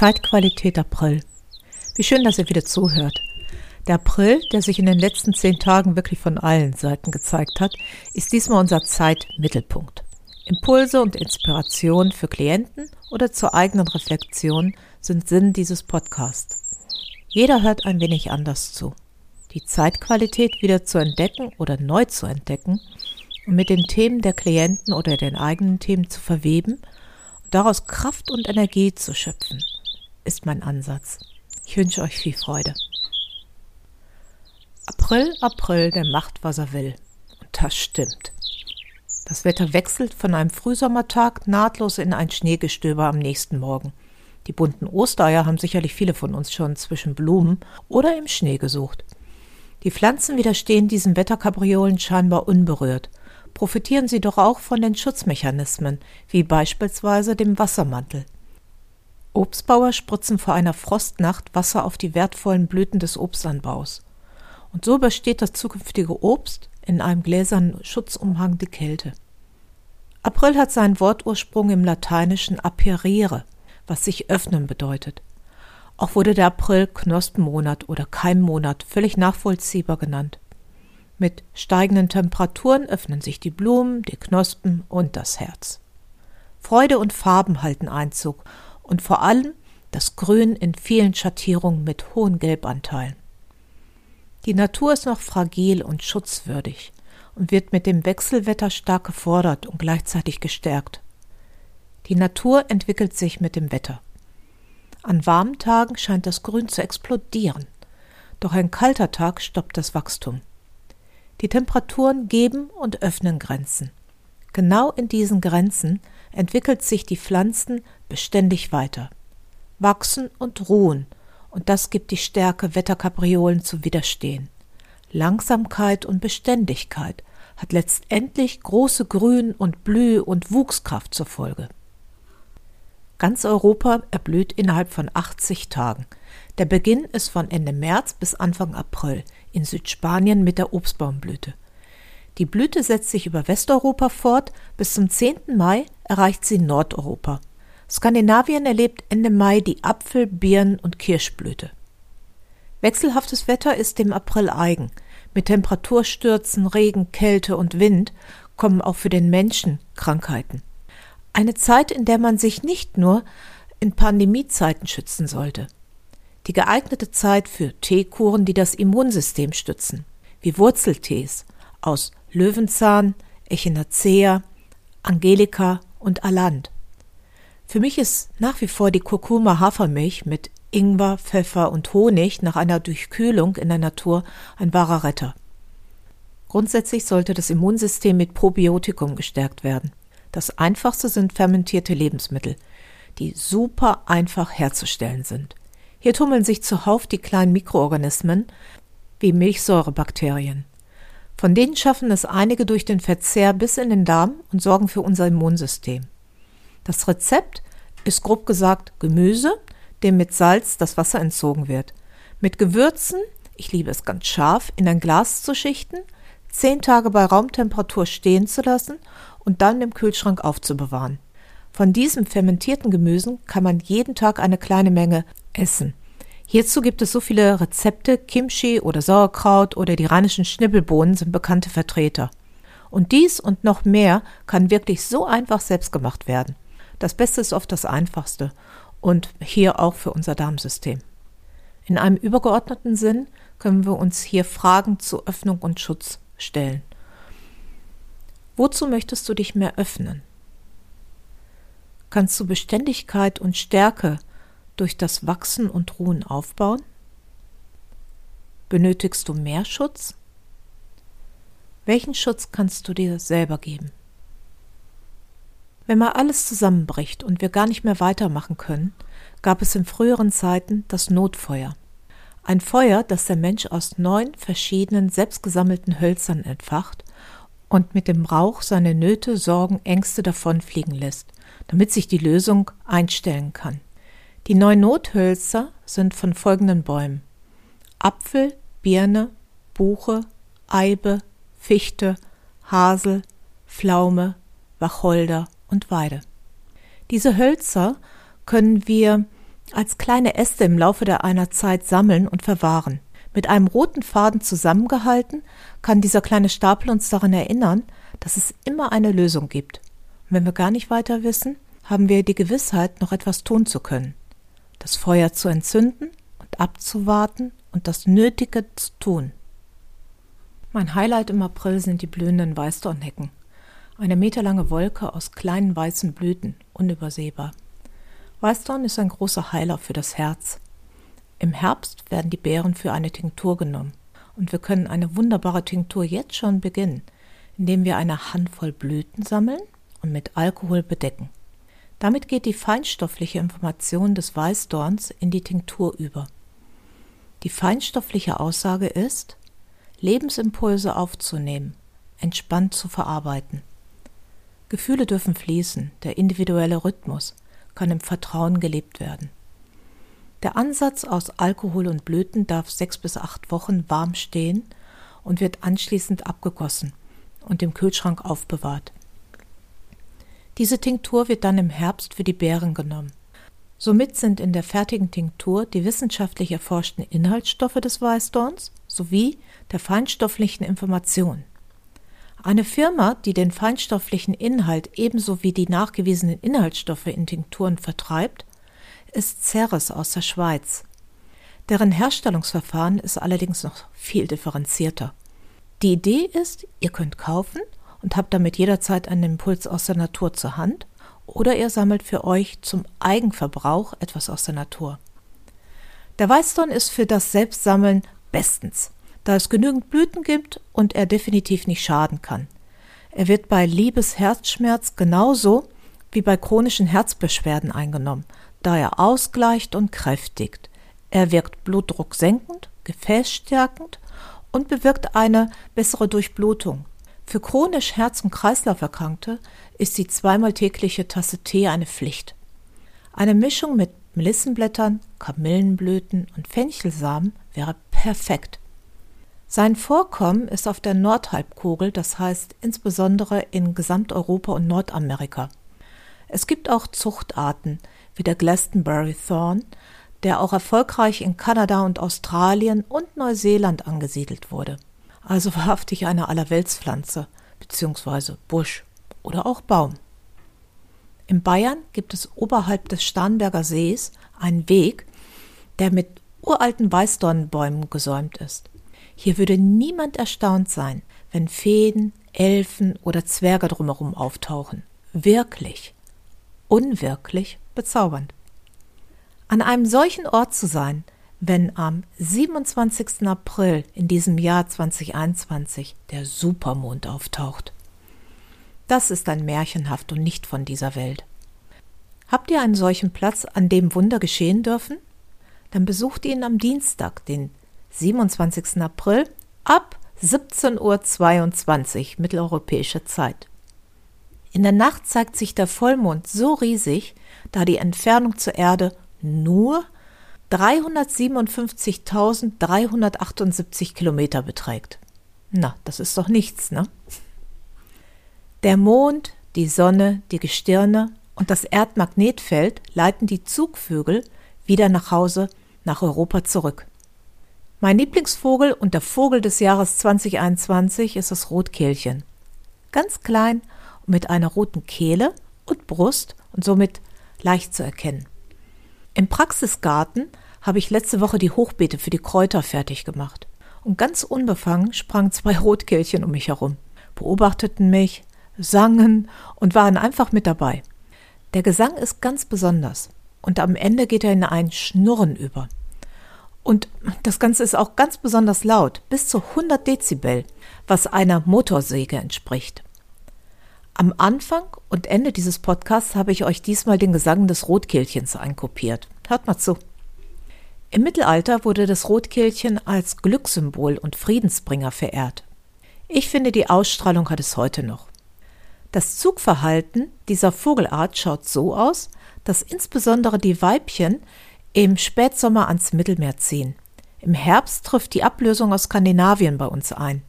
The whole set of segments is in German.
Zeitqualität April. Wie schön, dass ihr wieder zuhört. Der April, der sich in den letzten zehn Tagen wirklich von allen Seiten gezeigt hat, ist diesmal unser Zeitmittelpunkt. Impulse und Inspiration für Klienten oder zur eigenen Reflexion sind Sinn dieses Podcasts. Jeder hört ein wenig anders zu. Die Zeitqualität wieder zu entdecken oder neu zu entdecken und mit den Themen der Klienten oder den eigenen Themen zu verweben und daraus Kraft und Energie zu schöpfen ist mein Ansatz. Ich wünsche euch viel Freude. April, April, der macht, was er will. Und das stimmt. Das Wetter wechselt von einem Frühsommertag nahtlos in ein Schneegestöber am nächsten Morgen. Die bunten Ostereier haben sicherlich viele von uns schon zwischen Blumen oder im Schnee gesucht. Die Pflanzen widerstehen diesen Wetterkapriolen scheinbar unberührt. Profitieren sie doch auch von den Schutzmechanismen, wie beispielsweise dem Wassermantel. Obstbauer spritzen vor einer Frostnacht Wasser auf die wertvollen Blüten des Obstanbaus. Und so übersteht das zukünftige Obst in einem gläsernen Schutzumhang die Kälte. April hat seinen Wortursprung im lateinischen aperire, was sich öffnen bedeutet. Auch wurde der April Knospenmonat oder Keimmonat völlig nachvollziehbar genannt. Mit steigenden Temperaturen öffnen sich die Blumen, die Knospen und das Herz. Freude und Farben halten Einzug und vor allem das Grün in vielen Schattierungen mit hohen Gelbanteilen. Die Natur ist noch fragil und schutzwürdig und wird mit dem Wechselwetter stark gefordert und gleichzeitig gestärkt. Die Natur entwickelt sich mit dem Wetter. An warmen Tagen scheint das Grün zu explodieren, doch ein kalter Tag stoppt das Wachstum. Die Temperaturen geben und öffnen Grenzen. Genau in diesen Grenzen entwickelt sich die Pflanzen beständig weiter, wachsen und ruhen, und das gibt die Stärke, Wetterkapriolen zu widerstehen. Langsamkeit und Beständigkeit hat letztendlich große Grün- und Blüh- und Wuchskraft zur Folge. Ganz Europa erblüht innerhalb von 80 Tagen. Der Beginn ist von Ende März bis Anfang April, in Südspanien mit der Obstbaumblüte. Die Blüte setzt sich über Westeuropa fort, bis zum 10. Mai erreicht sie Nordeuropa. Skandinavien erlebt Ende Mai die Apfel-, Birnen- und Kirschblüte. Wechselhaftes Wetter ist dem April eigen. Mit Temperaturstürzen, Regen, Kälte und Wind kommen auch für den Menschen Krankheiten. Eine Zeit, in der man sich nicht nur in Pandemiezeiten schützen sollte. Die geeignete Zeit für Teekuren, die das Immunsystem stützen, wie Wurzeltees aus Löwenzahn, Echinacea, Angelika und Aland. Für mich ist nach wie vor die Kurkuma Hafermilch mit Ingwer, Pfeffer und Honig nach einer Durchkühlung in der Natur ein wahrer Retter. Grundsätzlich sollte das Immunsystem mit Probiotikum gestärkt werden. Das einfachste sind fermentierte Lebensmittel, die super einfach herzustellen sind. Hier tummeln sich zuhauf die kleinen Mikroorganismen wie Milchsäurebakterien. Von denen schaffen es einige durch den Verzehr bis in den Darm und sorgen für unser Immunsystem. Das Rezept ist grob gesagt Gemüse, dem mit Salz das Wasser entzogen wird. Mit Gewürzen, ich liebe es ganz scharf, in ein Glas zu schichten, zehn Tage bei Raumtemperatur stehen zu lassen und dann im Kühlschrank aufzubewahren. Von diesem fermentierten Gemüsen kann man jeden Tag eine kleine Menge essen. Hierzu gibt es so viele Rezepte, Kimchi oder Sauerkraut oder die rheinischen Schnibbelbohnen sind bekannte Vertreter. Und dies und noch mehr kann wirklich so einfach selbst gemacht werden. Das Beste ist oft das Einfachste und hier auch für unser Darmsystem. In einem übergeordneten Sinn können wir uns hier Fragen zu Öffnung und Schutz stellen. Wozu möchtest du dich mehr öffnen? Kannst du Beständigkeit und Stärke durch das Wachsen und Ruhen aufbauen? Benötigst du mehr Schutz? Welchen Schutz kannst du dir selber geben? Wenn mal alles zusammenbricht und wir gar nicht mehr weitermachen können, gab es in früheren Zeiten das Notfeuer. Ein Feuer, das der Mensch aus neun verschiedenen selbstgesammelten Hölzern entfacht und mit dem Rauch seine Nöte, Sorgen, Ängste davonfliegen lässt, damit sich die Lösung einstellen kann. Die neun Nothölzer sind von folgenden Bäumen Apfel, Birne, Buche, Eibe, Fichte, Hasel, Pflaume, Wacholder und Weide. Diese Hölzer können wir als kleine Äste im Laufe der einer Zeit sammeln und verwahren. Mit einem roten Faden zusammengehalten, kann dieser kleine Stapel uns daran erinnern, dass es immer eine Lösung gibt. Und wenn wir gar nicht weiter wissen, haben wir die Gewissheit, noch etwas tun zu können. Das Feuer zu entzünden und abzuwarten und das Nötige zu tun. Mein Highlight im April sind die blühenden Weißdornhecken. Eine meterlange Wolke aus kleinen weißen Blüten, unübersehbar. Weißdorn ist ein großer Heiler für das Herz. Im Herbst werden die Beeren für eine Tinktur genommen. Und wir können eine wunderbare Tinktur jetzt schon beginnen, indem wir eine Handvoll Blüten sammeln und mit Alkohol bedecken. Damit geht die feinstoffliche Information des Weißdorns in die Tinktur über. Die feinstoffliche Aussage ist, Lebensimpulse aufzunehmen, entspannt zu verarbeiten. Gefühle dürfen fließen, der individuelle Rhythmus kann im Vertrauen gelebt werden. Der Ansatz aus Alkohol und Blüten darf sechs bis acht Wochen warm stehen und wird anschließend abgegossen und im Kühlschrank aufbewahrt. Diese Tinktur wird dann im Herbst für die Beeren genommen. Somit sind in der fertigen Tinktur die wissenschaftlich erforschten Inhaltsstoffe des Weißdorns sowie der feinstofflichen Information. Eine Firma, die den feinstofflichen Inhalt ebenso wie die nachgewiesenen Inhaltsstoffe in Tinkturen vertreibt, ist Ceres aus der Schweiz. Deren Herstellungsverfahren ist allerdings noch viel differenzierter. Die Idee ist, ihr könnt kaufen und habt damit jederzeit einen Impuls aus der Natur zur Hand oder ihr sammelt für euch zum Eigenverbrauch etwas aus der Natur. Der Weißdorn ist für das Selbstsammeln bestens, da es genügend Blüten gibt und er definitiv nicht schaden kann. Er wird bei Liebesherzschmerz genauso wie bei chronischen Herzbeschwerden eingenommen, da er ausgleicht und kräftigt. Er wirkt Blutdruck senkend, gefäßstärkend und bewirkt eine bessere Durchblutung. Für chronisch Herz- und Kreislauferkrankte ist die zweimal tägliche Tasse Tee eine Pflicht. Eine Mischung mit Melissenblättern, Kamillenblüten und Fenchelsamen wäre perfekt. Sein Vorkommen ist auf der Nordhalbkugel, das heißt insbesondere in Gesamteuropa und Nordamerika. Es gibt auch Zuchtarten wie der Glastonbury Thorn, der auch erfolgreich in Kanada und Australien und Neuseeland angesiedelt wurde. Also wahrhaftig eine Allerweltspflanze bzw. Busch oder auch Baum. In Bayern gibt es oberhalb des Starnberger Sees einen Weg, der mit uralten Weißdornbäumen gesäumt ist. Hier würde niemand erstaunt sein, wenn Feen, Elfen oder Zwerge drumherum auftauchen. Wirklich, unwirklich bezaubernd. An einem solchen Ort zu sein, wenn am 27. April in diesem Jahr 2021 der Supermond auftaucht. Das ist ein märchenhaft und nicht von dieser Welt. Habt ihr einen solchen Platz, an dem Wunder geschehen dürfen? Dann besucht ihn am Dienstag, den 27. April ab 17.22 Uhr mitteleuropäischer Zeit. In der Nacht zeigt sich der Vollmond so riesig, da die Entfernung zur Erde nur 357.378 Kilometer beträgt. Na, das ist doch nichts, ne? Der Mond, die Sonne, die Gestirne und das Erdmagnetfeld leiten die Zugvögel wieder nach Hause, nach Europa zurück. Mein Lieblingsvogel und der Vogel des Jahres 2021 ist das Rotkehlchen. Ganz klein und mit einer roten Kehle und Brust und somit leicht zu erkennen. Im Praxisgarten habe ich letzte Woche die Hochbeete für die Kräuter fertig gemacht. Und ganz unbefangen sprangen zwei Rotkehlchen um mich herum, beobachteten mich, sangen und waren einfach mit dabei. Der Gesang ist ganz besonders und am Ende geht er in ein Schnurren über. Und das Ganze ist auch ganz besonders laut, bis zu 100 Dezibel, was einer Motorsäge entspricht. Am Anfang und Ende dieses Podcasts habe ich euch diesmal den Gesang des Rotkehlchens einkopiert. Hört mal zu. Im Mittelalter wurde das Rotkehlchen als Glückssymbol und Friedensbringer verehrt. Ich finde, die Ausstrahlung hat es heute noch. Das Zugverhalten dieser Vogelart schaut so aus, dass insbesondere die Weibchen im Spätsommer ans Mittelmeer ziehen. Im Herbst trifft die Ablösung aus Skandinavien bei uns ein.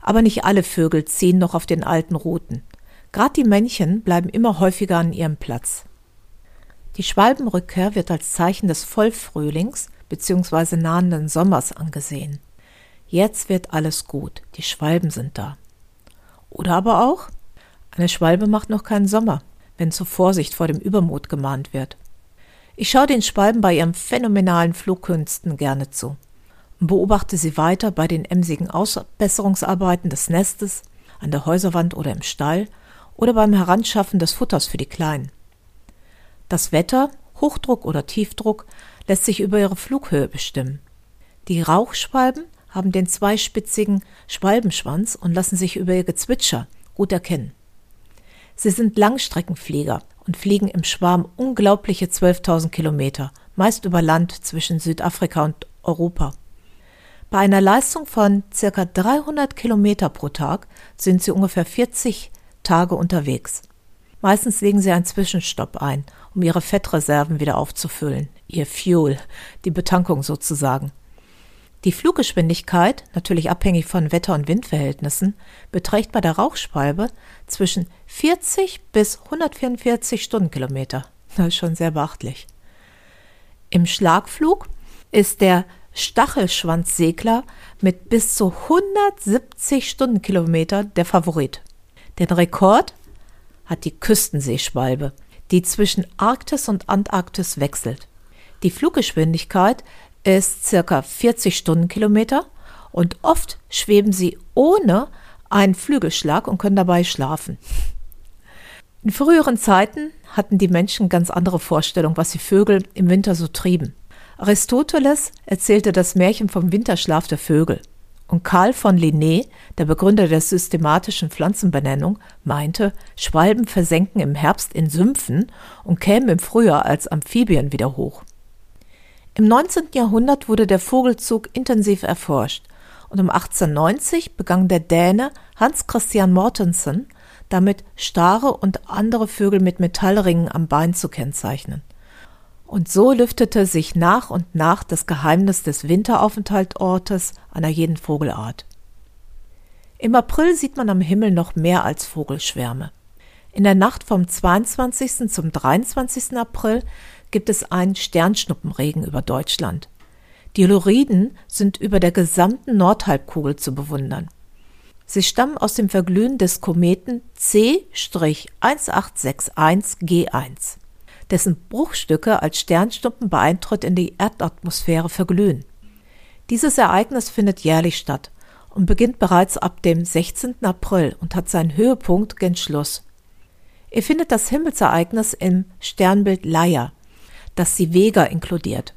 Aber nicht alle Vögel ziehen noch auf den alten Routen. Gerade die Männchen bleiben immer häufiger an ihrem Platz. Die Schwalbenrückkehr wird als Zeichen des Vollfrühlings bzw. nahenden Sommers angesehen. Jetzt wird alles gut, die Schwalben sind da. Oder aber auch, eine Schwalbe macht noch keinen Sommer, wenn zur Vorsicht vor dem Übermut gemahnt wird. Ich schaue den Schwalben bei ihren phänomenalen Flugkünsten gerne zu und beobachte sie weiter bei den emsigen Ausbesserungsarbeiten des Nestes, an der Häuserwand oder im Stall oder beim Heranschaffen des Futters für die Kleinen. Das Wetter, Hochdruck oder Tiefdruck, lässt sich über ihre Flughöhe bestimmen. Die Rauchschwalben haben den zweispitzigen Schwalbenschwanz und lassen sich über ihr Gezwitscher gut erkennen. Sie sind Langstreckenflieger und fliegen im Schwarm unglaubliche 12.000 Kilometer, meist über Land zwischen Südafrika und Europa. Bei einer Leistung von circa 300 Kilometer pro Tag sind sie ungefähr 40 Tage unterwegs. Meistens legen sie einen Zwischenstopp ein, um ihre Fettreserven wieder aufzufüllen, ihr Fuel, die Betankung sozusagen. Die Fluggeschwindigkeit, natürlich abhängig von Wetter- und Windverhältnissen, beträgt bei der Rauchschwalbe zwischen 40 bis 144 Stundenkilometer. Das ist schon sehr beachtlich. Im Schlagflug ist der Stachelschwanzsegler mit bis zu 170 Stundenkilometer der Favorit. Den Rekord hat die Küstenseeschwalbe, die zwischen Arktis und Antarktis wechselt. Die Fluggeschwindigkeit ist circa 40 Stundenkilometer und oft schweben sie ohne einen Flügelschlag und können dabei schlafen. In früheren Zeiten hatten die Menschen ganz andere Vorstellungen, was die Vögel im Winter so trieben. Aristoteles erzählte das Märchen vom Winterschlaf der Vögel. Und Karl von Linné, der Begründer der systematischen Pflanzenbenennung, meinte, Schwalben versenken im Herbst in Sümpfen und kämen im Frühjahr als Amphibien wieder hoch. Im 19. Jahrhundert wurde der Vogelzug intensiv erforscht und um 1890 begann der Däne Hans Christian Mortensen damit Stare und andere Vögel mit Metallringen am Bein zu kennzeichnen. Und so lüftete sich nach und nach das Geheimnis des Winteraufenthaltortes einer jeden Vogelart. Im April sieht man am Himmel noch mehr als Vogelschwärme. In der Nacht vom 22. zum 23. April gibt es einen Sternschnuppenregen über Deutschland. Die Loriden sind über der gesamten Nordhalbkugel zu bewundern. Sie stammen aus dem Verglühen des Kometen C-1861G1 dessen Bruchstücke als Sternschnuppen beeintritt in die Erdatmosphäre verglühen. Dieses Ereignis findet jährlich statt und beginnt bereits ab dem 16. April und hat seinen Höhepunkt gen Schluss. Ihr findet das Himmelsereignis im Sternbild Leier, das die Vega inkludiert.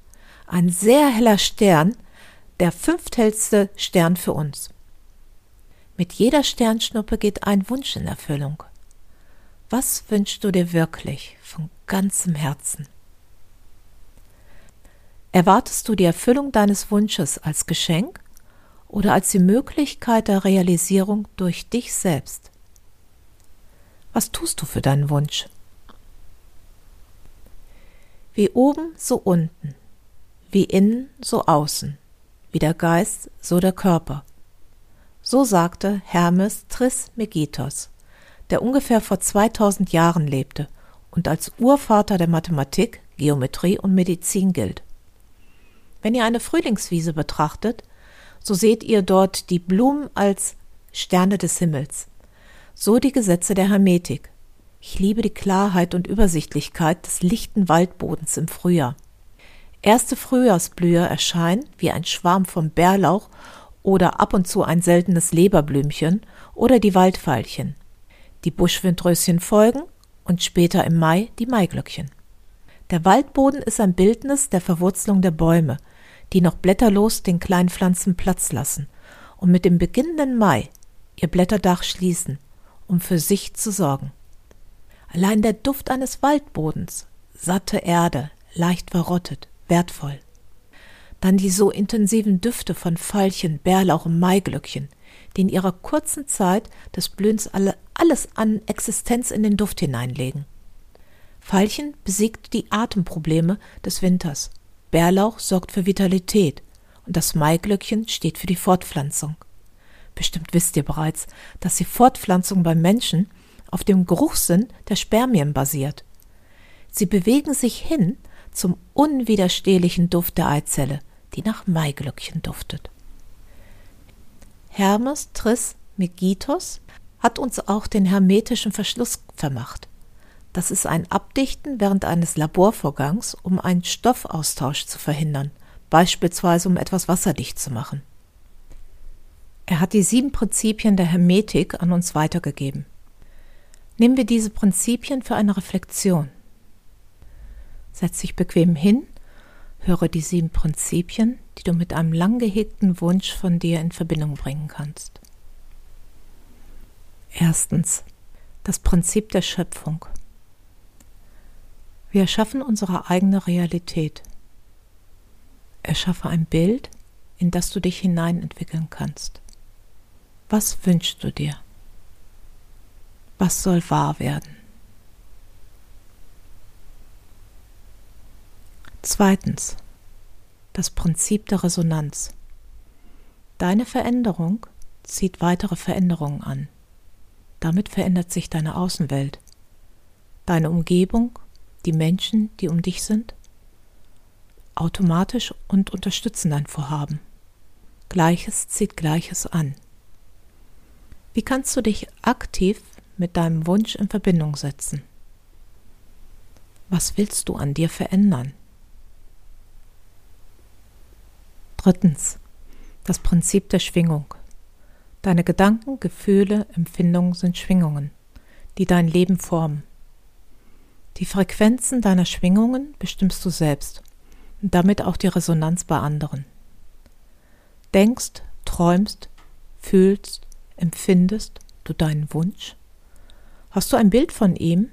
Ein sehr heller Stern, der fünfthellste Stern für uns. Mit jeder Sternschnuppe geht ein Wunsch in Erfüllung. Was wünschst du dir wirklich ganzem Herzen? Erwartest du die Erfüllung deines Wunsches als Geschenk oder als die Möglichkeit der Realisierung durch dich selbst? Was tust du für deinen Wunsch? Wie oben, so unten, wie innen, so außen, wie der Geist, so der Körper. So sagte Hermes Trismegistos der ungefähr vor 2000 Jahren lebte und als Urvater der Mathematik, Geometrie und Medizin gilt. Wenn ihr eine Frühlingswiese betrachtet, so seht ihr dort die Blumen als Sterne des Himmels. So die Gesetze der Hermetik. Ich liebe die Klarheit und Übersichtlichkeit des lichten Waldbodens im Frühjahr. Erste Frühjahrsblüher erscheinen wie ein Schwarm vom Bärlauch oder ab und zu ein seltenes Leberblümchen oder die Waldveilchen die Buschwindröschen folgen und später im Mai die Maiglöckchen. Der Waldboden ist ein Bildnis der Verwurzelung der Bäume, die noch blätterlos den kleinen Pflanzen Platz lassen und mit dem beginnenden Mai ihr Blätterdach schließen, um für sich zu sorgen. Allein der Duft eines Waldbodens, satte Erde, leicht verrottet, wertvoll. Dann die so intensiven Düfte von Veilchen, Bärlauch und Maiglöckchen, die in ihrer kurzen Zeit des Blühens alle, alles an Existenz in den Duft hineinlegen. Veilchen besiegt die Atemprobleme des Winters. Bärlauch sorgt für Vitalität und das Maiglöckchen steht für die Fortpflanzung. Bestimmt wisst ihr bereits, dass die Fortpflanzung beim Menschen auf dem Geruchssinn der Spermien basiert. Sie bewegen sich hin zum unwiderstehlichen Duft der Eizelle, die nach Maiglöckchen duftet. Hermes Tris Megitos hat uns auch den hermetischen Verschluss vermacht. Das ist ein Abdichten während eines Laborvorgangs, um einen Stoffaustausch zu verhindern, beispielsweise um etwas wasserdicht zu machen. Er hat die sieben Prinzipien der Hermetik an uns weitergegeben. Nehmen wir diese Prinzipien für eine Reflexion. Setz dich bequem hin, höre die sieben Prinzipien, die du mit einem lang gehegten Wunsch von dir in Verbindung bringen kannst. Erstens. Das Prinzip der Schöpfung. Wir erschaffen unsere eigene Realität. Erschaffe ein Bild, in das du dich hineinentwickeln kannst. Was wünschst du dir? Was soll wahr werden? Zweitens. Das Prinzip der Resonanz. Deine Veränderung zieht weitere Veränderungen an. Damit verändert sich deine Außenwelt, deine Umgebung, die Menschen, die um dich sind, automatisch und unterstützen dein Vorhaben. Gleiches zieht Gleiches an. Wie kannst du dich aktiv mit deinem Wunsch in Verbindung setzen? Was willst du an dir verändern? Drittens. Das Prinzip der Schwingung. Deine Gedanken, Gefühle, Empfindungen sind Schwingungen, die dein Leben formen. Die Frequenzen deiner Schwingungen bestimmst du selbst und damit auch die Resonanz bei anderen. Denkst, träumst, fühlst, empfindest du deinen Wunsch? Hast du ein Bild von ihm?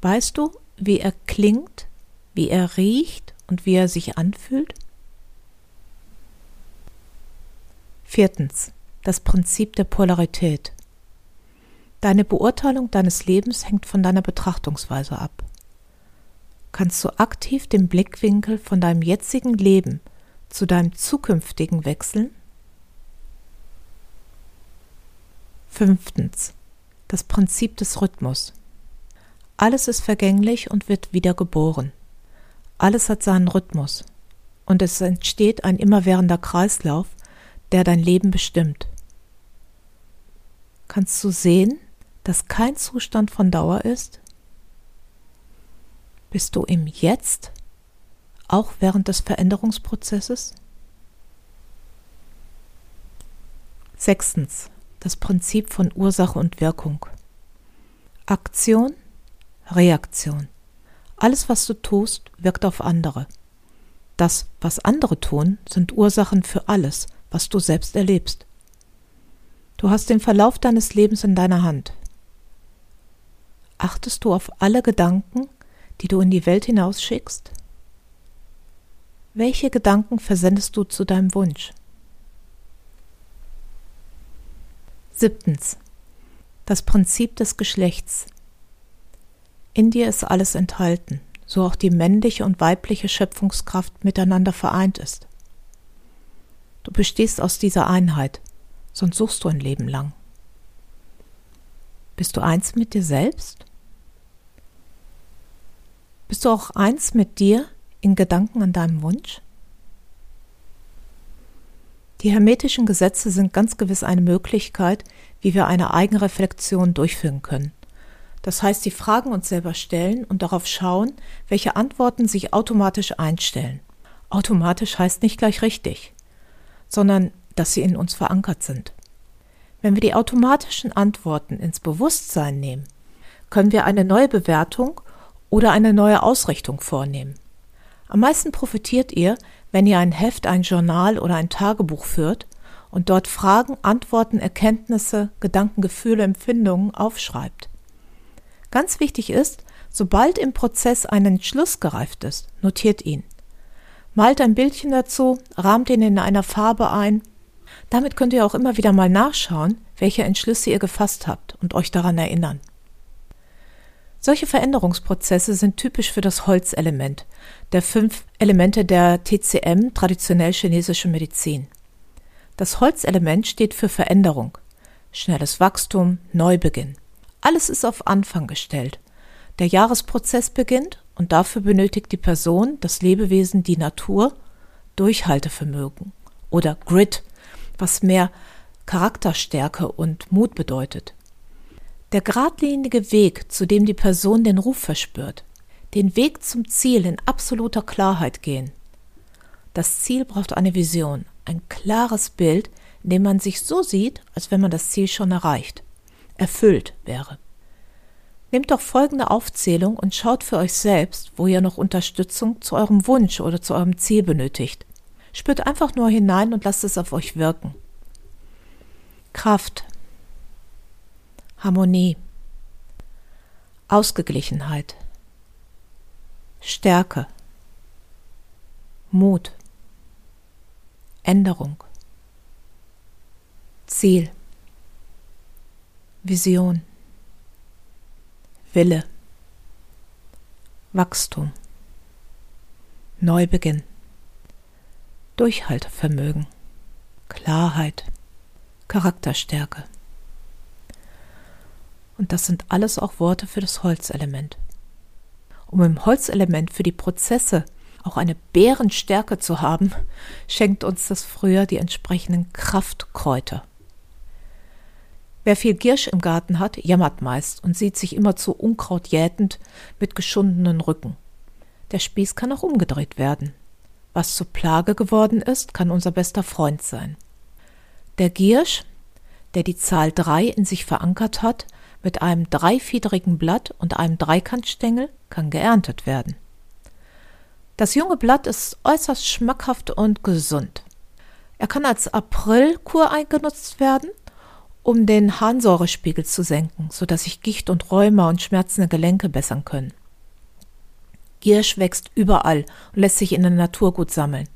Weißt du, wie er klingt, wie er riecht und wie er sich anfühlt? Viertens. Das Prinzip der Polarität. Deine Beurteilung deines Lebens hängt von deiner Betrachtungsweise ab. Kannst du aktiv den Blickwinkel von deinem jetzigen Leben zu deinem zukünftigen wechseln? Fünftens. Das Prinzip des Rhythmus. Alles ist vergänglich und wird wieder geboren. Alles hat seinen Rhythmus. Und es entsteht ein immerwährender Kreislauf, der dein Leben bestimmt. Kannst du sehen, dass kein Zustand von Dauer ist? Bist du im Jetzt, auch während des Veränderungsprozesses? Sechstens. Das Prinzip von Ursache und Wirkung. Aktion, Reaktion. Alles, was du tust, wirkt auf andere. Das, was andere tun, sind Ursachen für alles, was du selbst erlebst. Du hast den Verlauf deines Lebens in deiner Hand. Achtest du auf alle Gedanken, die du in die Welt hinausschickst? Welche Gedanken versendest du zu deinem Wunsch? Siebtens. Das Prinzip des Geschlechts. In dir ist alles enthalten, so auch die männliche und weibliche Schöpfungskraft miteinander vereint ist. Du bestehst aus dieser Einheit, sonst suchst du ein Leben lang. Bist du eins mit dir selbst? Bist du auch eins mit dir in Gedanken an deinem Wunsch? Die hermetischen Gesetze sind ganz gewiss eine Möglichkeit, wie wir eine Eigenreflexion durchführen können. Das heißt, die Fragen uns selber stellen und darauf schauen, welche Antworten sich automatisch einstellen. Automatisch heißt nicht gleich richtig sondern dass sie in uns verankert sind. Wenn wir die automatischen Antworten ins Bewusstsein nehmen, können wir eine neue Bewertung oder eine neue Ausrichtung vornehmen. Am meisten profitiert ihr, wenn ihr ein Heft, ein Journal oder ein Tagebuch führt und dort Fragen, Antworten, Erkenntnisse, Gedanken, Gefühle, Empfindungen aufschreibt. Ganz wichtig ist, sobald im Prozess ein Entschluss gereift ist, notiert ihn. Malt ein Bildchen dazu, rahmt ihn in einer Farbe ein. Damit könnt ihr auch immer wieder mal nachschauen, welche Entschlüsse ihr gefasst habt und euch daran erinnern. Solche Veränderungsprozesse sind typisch für das Holzelement, der fünf Elemente der TCM, traditionell chinesische Medizin. Das Holzelement steht für Veränderung, schnelles Wachstum, Neubeginn. Alles ist auf Anfang gestellt. Der Jahresprozess beginnt und dafür benötigt die Person, das Lebewesen, die Natur, Durchhaltevermögen oder Grit, was mehr Charakterstärke und Mut bedeutet. Der geradlinige Weg, zu dem die Person den Ruf verspürt, den Weg zum Ziel in absoluter Klarheit gehen. Das Ziel braucht eine Vision, ein klares Bild, in dem man sich so sieht, als wenn man das Ziel schon erreicht, erfüllt wäre. Nehmt doch folgende Aufzählung und schaut für euch selbst, wo ihr noch Unterstützung zu eurem Wunsch oder zu eurem Ziel benötigt. Spürt einfach nur hinein und lasst es auf euch wirken. Kraft, Harmonie, Ausgeglichenheit, Stärke, Mut, Änderung, Ziel, Vision, Wille, Wachstum, Neubeginn, Durchhaltevermögen, Klarheit, Charakterstärke. Und das sind alles auch Worte für das Holzelement. Um im Holzelement für die Prozesse auch eine Bärenstärke zu haben, schenkt uns das früher die entsprechenden Kraftkräuter. Wer viel Giersch im Garten hat, jammert meist und sieht sich immer zu Unkraut jätend mit geschundenen Rücken. Der Spieß kann auch umgedreht werden. Was zur Plage geworden ist, kann unser bester Freund sein. Der Giersch, der die Zahl drei in sich verankert hat, mit einem dreifiedrigen Blatt und einem Dreikantstängel, kann geerntet werden. Das junge Blatt ist äußerst schmackhaft und gesund. Er kann als Aprilkur eingenutzt werden, um den Harnsäurespiegel zu senken, sodass sich Gicht und Rheuma und schmerzende Gelenke bessern können. Giersch wächst überall und lässt sich in der Natur gut sammeln.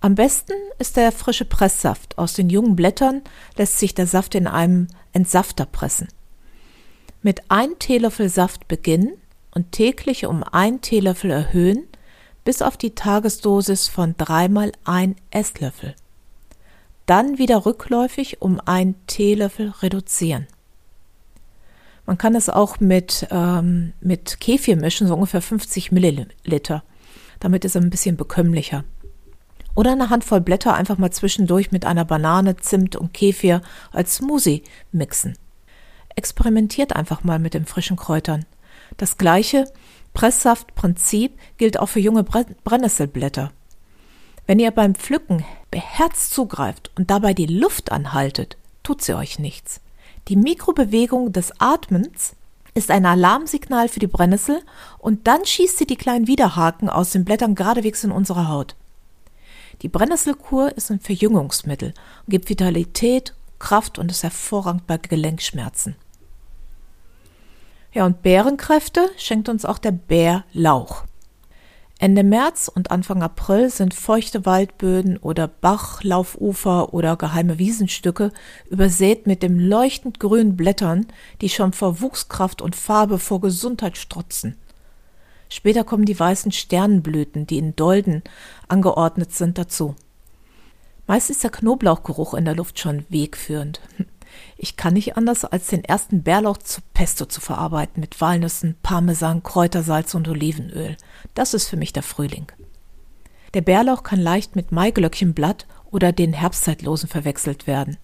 Am besten ist der frische Presssaft. Aus den jungen Blättern lässt sich der Saft in einem Entsafter pressen. Mit ein Teelöffel Saft beginnen und täglich um ein Teelöffel erhöhen, bis auf die Tagesdosis von dreimal ein Esslöffel. Dann wieder rückläufig um ein Teelöffel reduzieren. Man kann es auch mit, ähm, mit Kefir mischen, so ungefähr 50 Milliliter. Damit ist es ein bisschen bekömmlicher. Oder eine Handvoll Blätter einfach mal zwischendurch mit einer Banane, Zimt und Kefir als Smoothie mixen. Experimentiert einfach mal mit den frischen Kräutern. Das gleiche Presssaftprinzip gilt auch für junge Brennnesselblätter. Wenn ihr beim Pflücken beherzt zugreift und dabei die Luft anhaltet, tut sie euch nichts. Die Mikrobewegung des Atmens ist ein Alarmsignal für die Brennnessel und dann schießt sie die kleinen Widerhaken aus den Blättern geradewegs in unsere Haut. Die Brennnesselkur ist ein Verjüngungsmittel und gibt Vitalität, Kraft und ist hervorragend bei Gelenkschmerzen. Ja, und Bärenkräfte schenkt uns auch der Bärlauch. Ende März und Anfang April sind feuchte Waldböden oder Bachlaufufer oder geheime Wiesenstücke übersät mit dem leuchtend grünen Blättern, die schon vor Wuchskraft und Farbe vor Gesundheit strotzen. Später kommen die weißen Sternenblüten, die in Dolden angeordnet sind, dazu. Meist ist der Knoblauchgeruch in der Luft schon wegführend. Ich kann nicht anders, als den ersten Bärlauch zu Pesto zu verarbeiten mit Walnüssen, Parmesan, Kräutersalz und Olivenöl. Das ist für mich der Frühling. Der Bärlauch kann leicht mit Maiglöckchenblatt oder den Herbstzeitlosen verwechselt werden.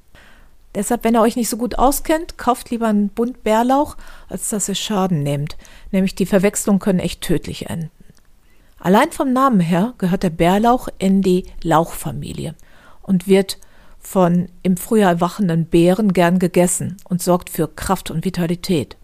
Deshalb, wenn ihr euch nicht so gut auskennt, kauft lieber einen Bund Bärlauch, als dass ihr Schaden nehmt. Nämlich die Verwechslungen können echt tödlich enden. Allein vom Namen her gehört der Bärlauch in die Lauchfamilie und wird von im Frühjahr erwachenden Beeren gern gegessen und sorgt für Kraft und Vitalität.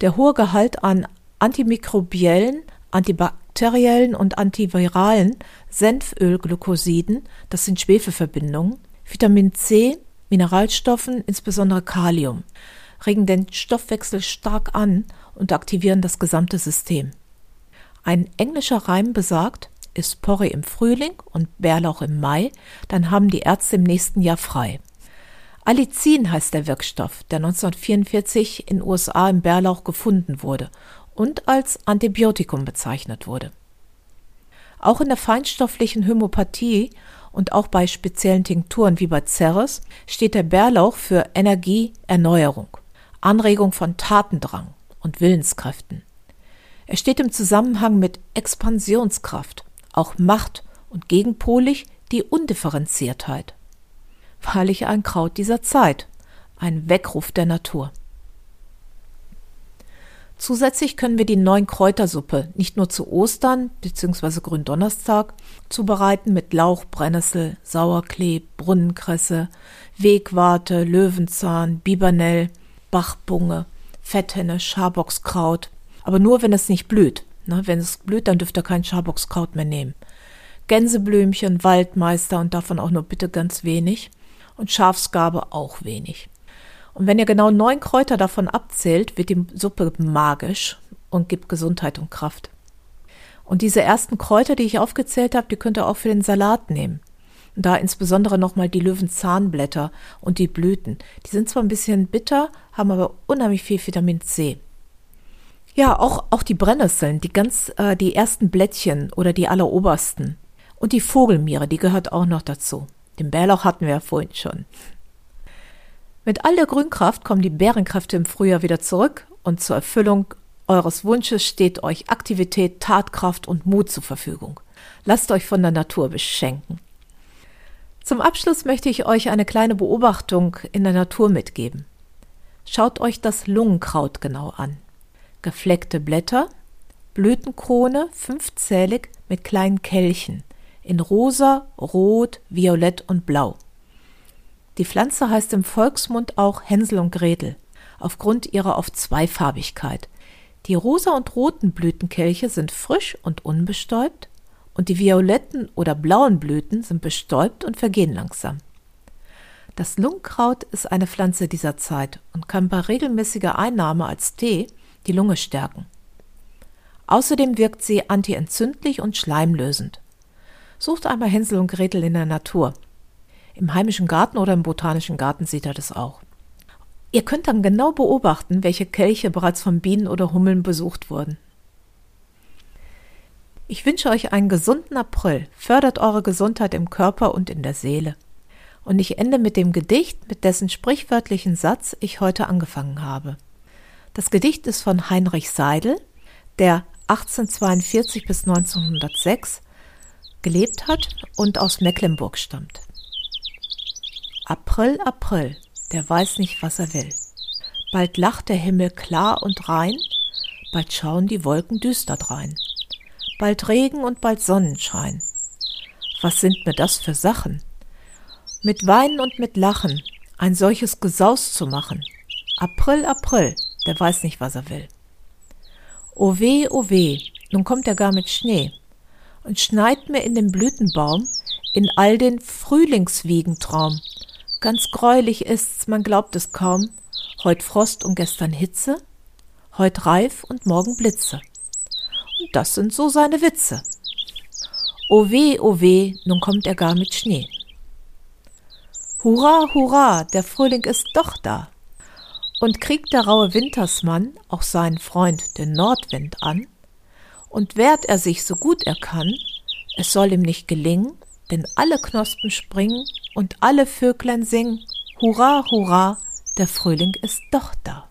Der hohe Gehalt an antimikrobiellen, antibakteriellen und antiviralen Senfölglykosiden, das sind Schwefelverbindungen, Vitamin C, Mineralstoffen, insbesondere Kalium, regen den Stoffwechsel stark an und aktivieren das gesamte System. Ein englischer Reim besagt, ist Porree im Frühling und Bärlauch im Mai, dann haben die Ärzte im nächsten Jahr frei. Allicin heißt der Wirkstoff, der 1944 in USA im Bärlauch gefunden wurde und als Antibiotikum bezeichnet wurde. Auch in der feinstofflichen Hämopathie und auch bei speziellen Tinkturen wie bei Ceres steht der Bärlauch für Energie, Erneuerung, Anregung von Tatendrang und Willenskräften. Er steht im Zusammenhang mit Expansionskraft, auch Macht und gegenpolig die Undifferenziertheit. Wahrlich ein Kraut dieser Zeit, ein Weckruf der Natur. Zusätzlich können wir die neuen Kräutersuppe nicht nur zu Ostern bzw. Gründonnerstag zubereiten mit Lauch, Brennnessel, Sauerklee, Brunnenkresse, Wegwarte, Löwenzahn, Bibernell, Bachbunge, Fetthenne, Schaboxkraut. Aber nur, wenn es nicht blüht. Ne, wenn es blüht, dann dürft ihr kein Schaboxkraut mehr nehmen. Gänseblümchen, Waldmeister und davon auch nur bitte ganz wenig. Und Schafsgabe auch wenig. Und wenn ihr genau neun Kräuter davon abzählt, wird die Suppe magisch und gibt Gesundheit und Kraft. Und diese ersten Kräuter, die ich aufgezählt habe, die könnt ihr auch für den Salat nehmen. Da insbesondere nochmal die Löwenzahnblätter und die Blüten. Die sind zwar ein bisschen bitter, haben aber unheimlich viel Vitamin C. Ja, auch, auch die Brennnesseln, die ganz, äh, die ersten Blättchen oder die allerobersten. Und die Vogelmiere, die gehört auch noch dazu. Den Bärlauch hatten wir ja vorhin schon. Mit all der Grünkraft kommen die Bärenkräfte im Frühjahr wieder zurück und zur Erfüllung eures Wunsches steht euch Aktivität, Tatkraft und Mut zur Verfügung. Lasst euch von der Natur beschenken. Zum Abschluss möchte ich euch eine kleine Beobachtung in der Natur mitgeben. Schaut euch das Lungenkraut genau an. Gefleckte Blätter, Blütenkrone, fünfzählig mit kleinen Kelchen in rosa, rot, violett und blau. Die Pflanze heißt im Volksmund auch Hänsel und Gretel, aufgrund ihrer oft Zweifarbigkeit. Die rosa und roten Blütenkelche sind frisch und unbestäubt, und die violetten oder blauen Blüten sind bestäubt und vergehen langsam. Das Lungenkraut ist eine Pflanze dieser Zeit und kann bei regelmäßiger Einnahme als Tee die Lunge stärken. Außerdem wirkt sie antientzündlich und schleimlösend. Sucht einmal Hänsel und Gretel in der Natur. Im heimischen Garten oder im botanischen Garten sieht er das auch. Ihr könnt dann genau beobachten, welche Kelche bereits von Bienen oder Hummeln besucht wurden. Ich wünsche euch einen gesunden April, fördert eure Gesundheit im Körper und in der Seele. Und ich ende mit dem Gedicht, mit dessen sprichwörtlichen Satz ich heute angefangen habe. Das Gedicht ist von Heinrich Seidel, der 1842 bis 1906 gelebt hat und aus Mecklenburg stammt. April, April, der weiß nicht, was er will. Bald lacht der Himmel klar und rein, bald schauen die Wolken düster drein. Bald Regen und bald Sonnenschein. Was sind mir das für Sachen? Mit Weinen und mit Lachen ein solches Gesaus zu machen. April, April, der weiß nicht, was er will. O weh, o weh, nun kommt er gar mit Schnee und schneit mir in den Blütenbaum in all den Frühlingswiegentraum Ganz greulich ist's, man glaubt es kaum. Heut Frost und gestern Hitze, heut Reif und morgen Blitze. Und das sind so seine Witze. O weh, o weh, nun kommt er gar mit Schnee. Hurra, hurra, der Frühling ist doch da. Und kriegt der raue Wintersmann auch seinen Freund, den Nordwind, an, und wehrt er sich so gut er kann, es soll ihm nicht gelingen, denn alle Knospen springen und alle Vöglein singen, Hurra, hurra, der Frühling ist doch da.